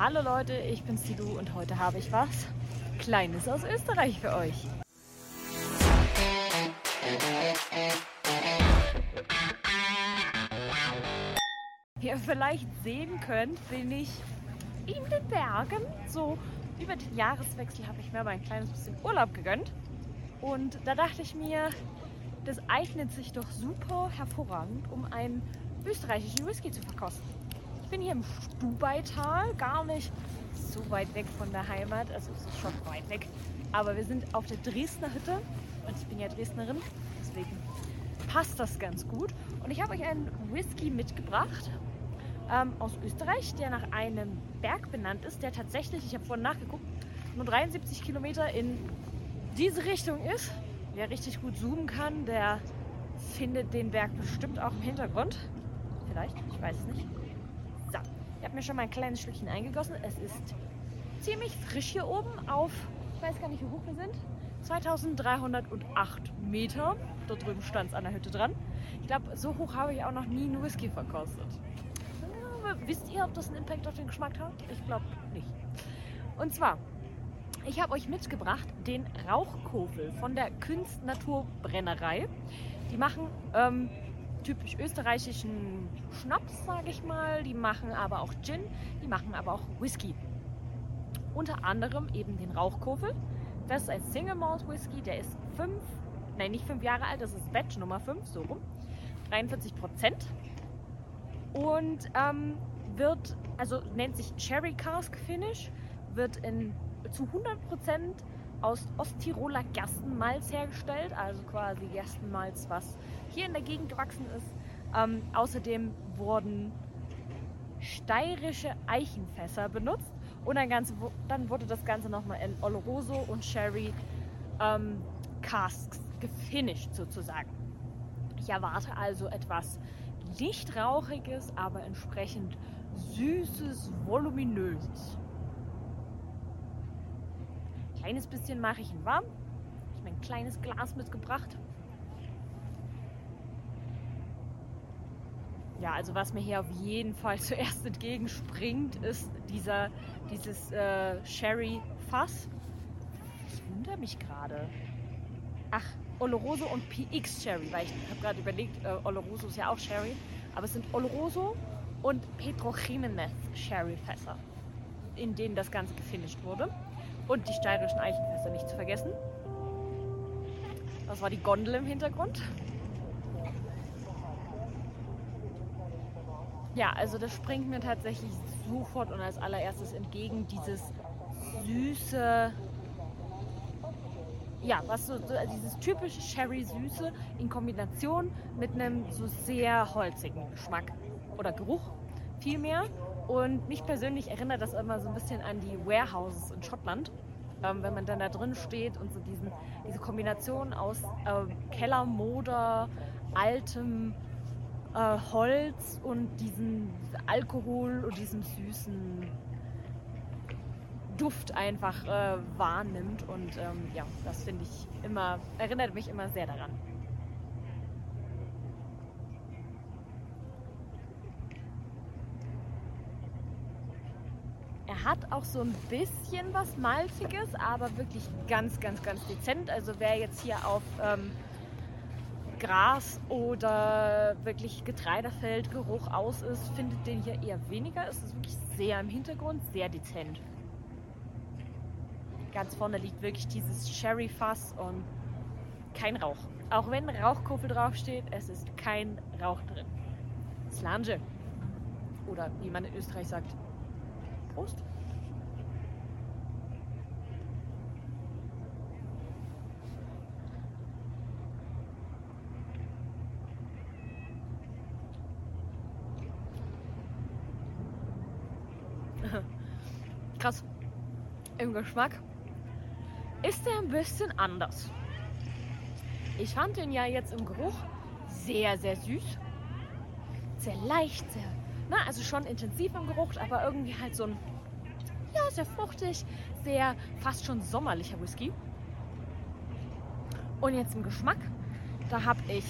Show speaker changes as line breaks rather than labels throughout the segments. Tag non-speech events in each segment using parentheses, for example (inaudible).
Hallo Leute, ich bin's die Du und heute habe ich was Kleines aus Österreich für euch. Wie ihr vielleicht sehen könnt, bin ich in den Bergen. So über den Jahreswechsel habe ich mir mal ein kleines bisschen Urlaub gegönnt. Und da dachte ich mir, das eignet sich doch super hervorragend, um einen österreichischen Whisky zu verkosten. Ich bin hier im Stubaital, gar nicht so weit weg von der Heimat. Also es ist schon weit weg. Aber wir sind auf der Dresdner Hütte und ich bin ja Dresdnerin, deswegen passt das ganz gut. Und ich habe euch einen Whisky mitgebracht ähm, aus Österreich, der nach einem Berg benannt ist, der tatsächlich, ich habe vorhin nachgeguckt, nur 73 Kilometer in diese Richtung ist. Wer richtig gut zoomen kann, der findet den Berg bestimmt auch im Hintergrund. Vielleicht, ich weiß es nicht. Mir schon mal ein kleines Stückchen eingegossen. Es ist ziemlich frisch hier oben auf, ich weiß gar nicht, wie hoch wir sind, 2308 Meter. Dort drüben stand es an der Hütte dran. Ich glaube, so hoch habe ich auch noch nie einen Whisky verkostet. Wisst ihr, ob das einen Impact auf den Geschmack hat? Ich glaube nicht. Und zwar, ich habe euch mitgebracht den Rauchkofel von der Künst Naturbrennerei. Die machen ähm, typisch österreichischen Schnaps, sage ich mal. Die machen aber auch Gin, die machen aber auch Whisky. Unter anderem eben den Rauchkofel. Das ist ein Single Malt Whisky, der ist fünf, nein nicht fünf Jahre alt, das ist Batch Nummer 5, so rum. 43 Prozent. Und ähm, wird, also nennt sich Cherry Cask Finish, wird in, zu 100 Prozent aus Osttiroler Gerstenmalz hergestellt, also quasi Gerstenmalz, was hier in der Gegend gewachsen ist. Ähm, außerdem wurden steirische Eichenfässer benutzt und dann, Ganze, dann wurde das Ganze nochmal in Oloroso und Sherry ähm, Casks gefinisht sozusagen. Ich erwarte also etwas nicht rauchiges, aber entsprechend süßes, voluminöses kleines bisschen mache ich ihn warm. Ich habe ein kleines Glas mitgebracht. Ja, also was mir hier auf jeden Fall (laughs) zuerst entgegenspringt, ist dieser, dieses äh, Sherry-Fass. Ich wundere mich gerade. Ach, Oloroso und PX Sherry, weil ich habe gerade überlegt, äh, Oloroso ist ja auch Sherry, aber es sind Oloroso und Pedro Jimenez Sherry Fässer, in denen das Ganze gefinisht wurde. Und die steirischen Eichenfässer nicht zu vergessen. Das war die Gondel im Hintergrund. Ja, also das springt mir tatsächlich sofort und als allererstes entgegen dieses süße, ja, was so, so dieses typische Sherry-Süße in Kombination mit einem so sehr holzigen Geschmack oder Geruch vielmehr. Und mich persönlich erinnert das immer so ein bisschen an die Warehouses in Schottland. Ähm, wenn man dann da drin steht und so diesen, diese Kombination aus äh, Kellermoder, altem äh, Holz und diesem Alkohol und diesem süßen Duft einfach äh, wahrnimmt. Und ähm, ja, das finde ich immer, erinnert mich immer sehr daran. Hat auch so ein bisschen was Malziges, aber wirklich ganz, ganz, ganz dezent. Also wer jetzt hier auf ähm, Gras oder wirklich Getreidefeldgeruch aus ist, findet den hier eher weniger. Es ist wirklich sehr im Hintergrund, sehr dezent. Ganz vorne liegt wirklich dieses Sherry-Fass und kein Rauch. Auch wenn Rauchkuffel draufsteht, es ist kein Rauch drin. Slange. Oder wie man in Österreich sagt, Prost. Im Geschmack ist der ein bisschen anders. Ich fand den ja jetzt im Geruch sehr, sehr süß. Sehr leicht, sehr na, also schon intensiv im Geruch, aber irgendwie halt so ein, ja, sehr fruchtig, sehr fast schon sommerlicher Whisky. Und jetzt im Geschmack, da habe ich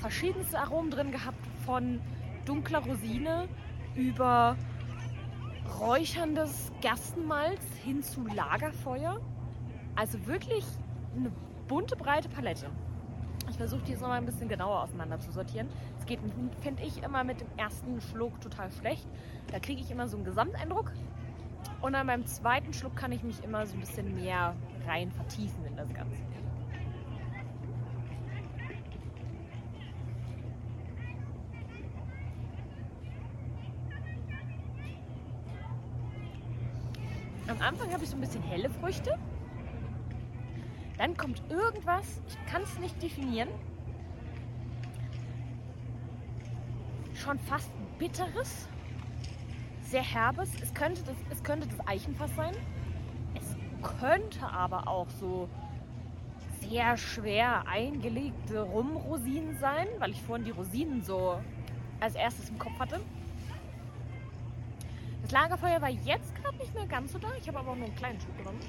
verschiedenste Aromen drin gehabt, von dunkler Rosine über räucherndes Gerstenmalz hin zu Lagerfeuer. Also wirklich eine bunte, breite Palette. Ich versuche die jetzt noch mal ein bisschen genauer auseinander zu sortieren. Es geht, finde ich, immer mit dem ersten Schluck total schlecht. Da kriege ich immer so einen Gesamteindruck. Und dann beim zweiten Schluck kann ich mich immer so ein bisschen mehr rein vertiefen in das Ganze. Am Anfang habe ich so ein bisschen helle Früchte. Dann kommt irgendwas, ich kann es nicht definieren. Schon fast bitteres, sehr herbes. Es könnte das, es könnte das Eichenfass sein. Es könnte aber auch so sehr schwer eingelegte Rumrosinen sein, weil ich vorhin die Rosinen so als erstes im Kopf hatte. Das Lagerfeuer war jetzt gerade nicht mehr ganz so da. Ich habe aber auch nur einen kleinen Schluck genommen.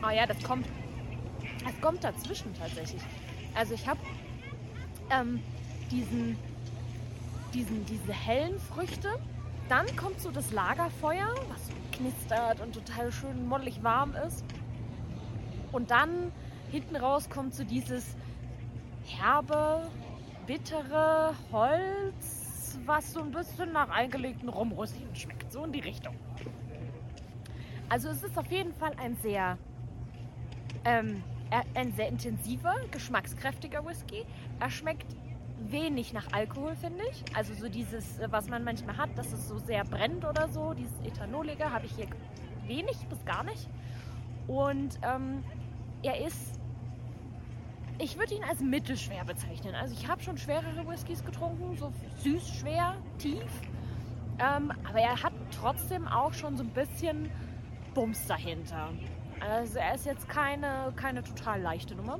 Ah ja, das kommt. Es kommt dazwischen tatsächlich. Also ich habe ähm, diesen, diesen, diese hellen Früchte. Dann kommt so das Lagerfeuer, was so knistert und total schön mollig warm ist. Und dann hinten raus kommt so dieses herbe, bittere Holz, was so ein bisschen nach eingelegten Rumrosinen schmeckt. So in die Richtung. Also es ist auf jeden Fall ein sehr ähm, ein sehr intensiver, geschmackskräftiger Whisky. Er schmeckt wenig nach Alkohol, finde ich. Also so dieses, äh, was man manchmal hat, dass es so sehr brennt oder so, dieses Ethanolige, habe ich hier wenig bis gar nicht. Und ähm, er ist, ich würde ihn als mittelschwer bezeichnen. Also ich habe schon schwerere Whiskys getrunken, so süß, schwer, tief. Ähm, aber er hat trotzdem auch schon so ein bisschen Bums dahinter. Also er ist jetzt keine, keine total leichte Nummer,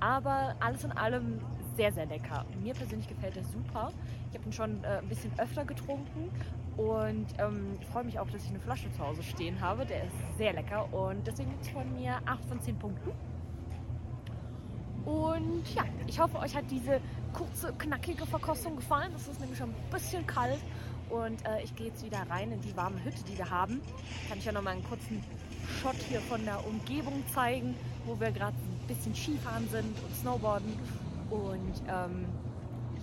aber alles in allem sehr, sehr lecker. Mir persönlich gefällt er super. Ich habe ihn schon äh, ein bisschen öfter getrunken und ähm, freue mich auch, dass ich eine Flasche zu Hause stehen habe. Der ist sehr lecker und deswegen gibt es von mir 8 von 10 Punkten. Und ja, ich hoffe, euch hat diese kurze, knackige Verkostung gefallen. Es ist nämlich schon ein bisschen kalt und äh, ich gehe jetzt wieder rein in die warme Hütte, die wir haben. Kann ich ja noch mal einen kurzen Shot hier von der Umgebung zeigen, wo wir gerade ein bisschen Skifahren sind und Snowboarden. Und ähm,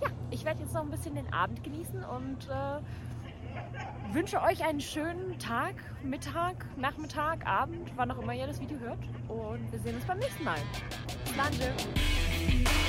ja, ich werde jetzt noch ein bisschen den Abend genießen und äh, wünsche euch einen schönen Tag, Mittag, Nachmittag, Abend, wann auch immer ihr das Video hört. Und wir sehen uns beim nächsten Mal. Bis